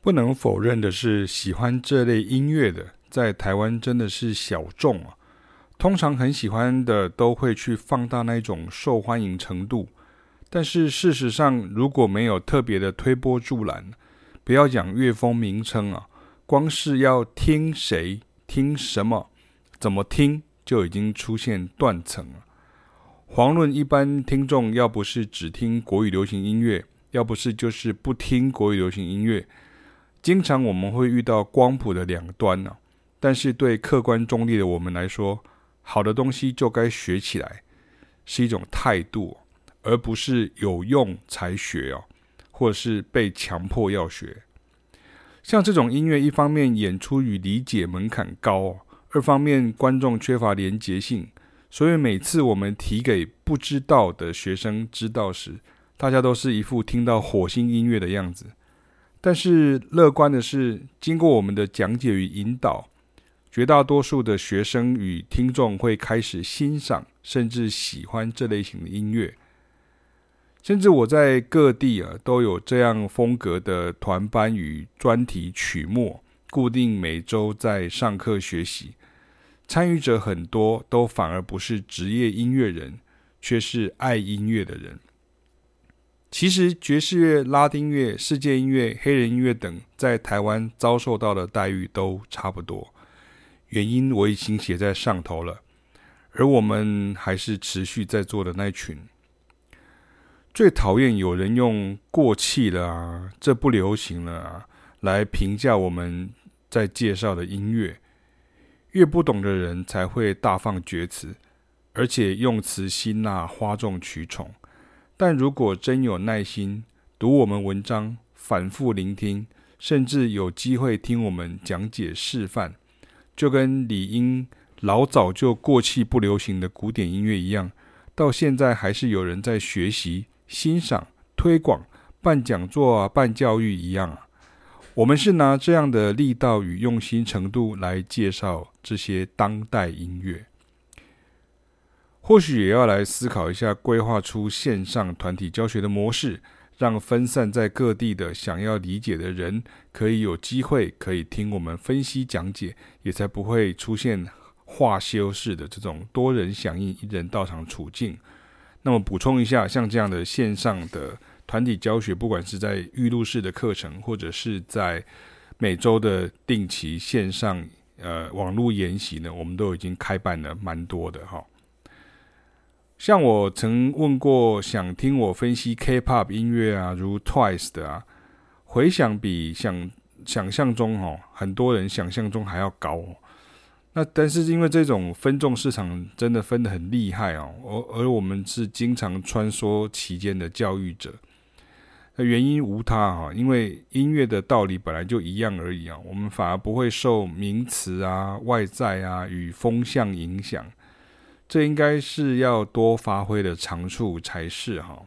不能否认的是，喜欢这类音乐的在台湾真的是小众啊。通常很喜欢的都会去放大那种受欢迎程度，但是事实上，如果没有特别的推波助澜，不要讲乐风名称啊，光是要听谁、听什么、怎么听，就已经出现断层了。遑论一般听众，要不是只听国语流行音乐，要不是就是不听国语流行音乐。经常我们会遇到光谱的两端呢，但是对客观中立的我们来说，好的东西就该学起来，是一种态度，而不是有用才学哦，或者是被强迫要学。像这种音乐，一方面演出与理解门槛高，二方面观众缺乏连结性，所以每次我们提给不知道的学生知道时，大家都是一副听到火星音乐的样子。但是乐观的是，经过我们的讲解与引导，绝大多数的学生与听众会开始欣赏，甚至喜欢这类型的音乐。甚至我在各地啊都有这样风格的团班与专题曲目，固定每周在上课学习，参与者很多都反而不是职业音乐人，却是爱音乐的人。其实爵士乐、拉丁乐、世界音乐、黑人音乐等，在台湾遭受到的待遇都差不多。原因我已经写在上头了，而我们还是持续在做的那群。最讨厌有人用过气了啊，这不流行了啊，来评价我们在介绍的音乐。越不懂的人才会大放厥词，而且用词辛辣、哗众取宠。但如果真有耐心读我们文章，反复聆听，甚至有机会听我们讲解示范，就跟理应老早就过气不流行的古典音乐一样，到现在还是有人在学习、欣赏、推广、办讲座啊、办教育一样。我们是拿这样的力道与用心程度来介绍这些当代音乐。或许也要来思考一下，规划出线上团体教学的模式，让分散在各地的想要理解的人，可以有机会可以听我们分析讲解，也才不会出现化修式的这种多人响应、一人到场处境。那么补充一下，像这样的线上的团体教学，不管是在预录式的课程，或者是在每周的定期线上呃网络研习呢，我们都已经开办了蛮多的哈。像我曾问过想听我分析 K-pop 音乐啊，如 Twice 的啊，回响比想想象中哦，很多人想象中还要高哦。那但是因为这种分众市场真的分得很厉害哦，而而我们是经常穿梭其间的教育者，那原因无他哈，因为音乐的道理本来就一样而已啊，我们反而不会受名词啊、外在啊与风向影响。这应该是要多发挥的长处才是哈。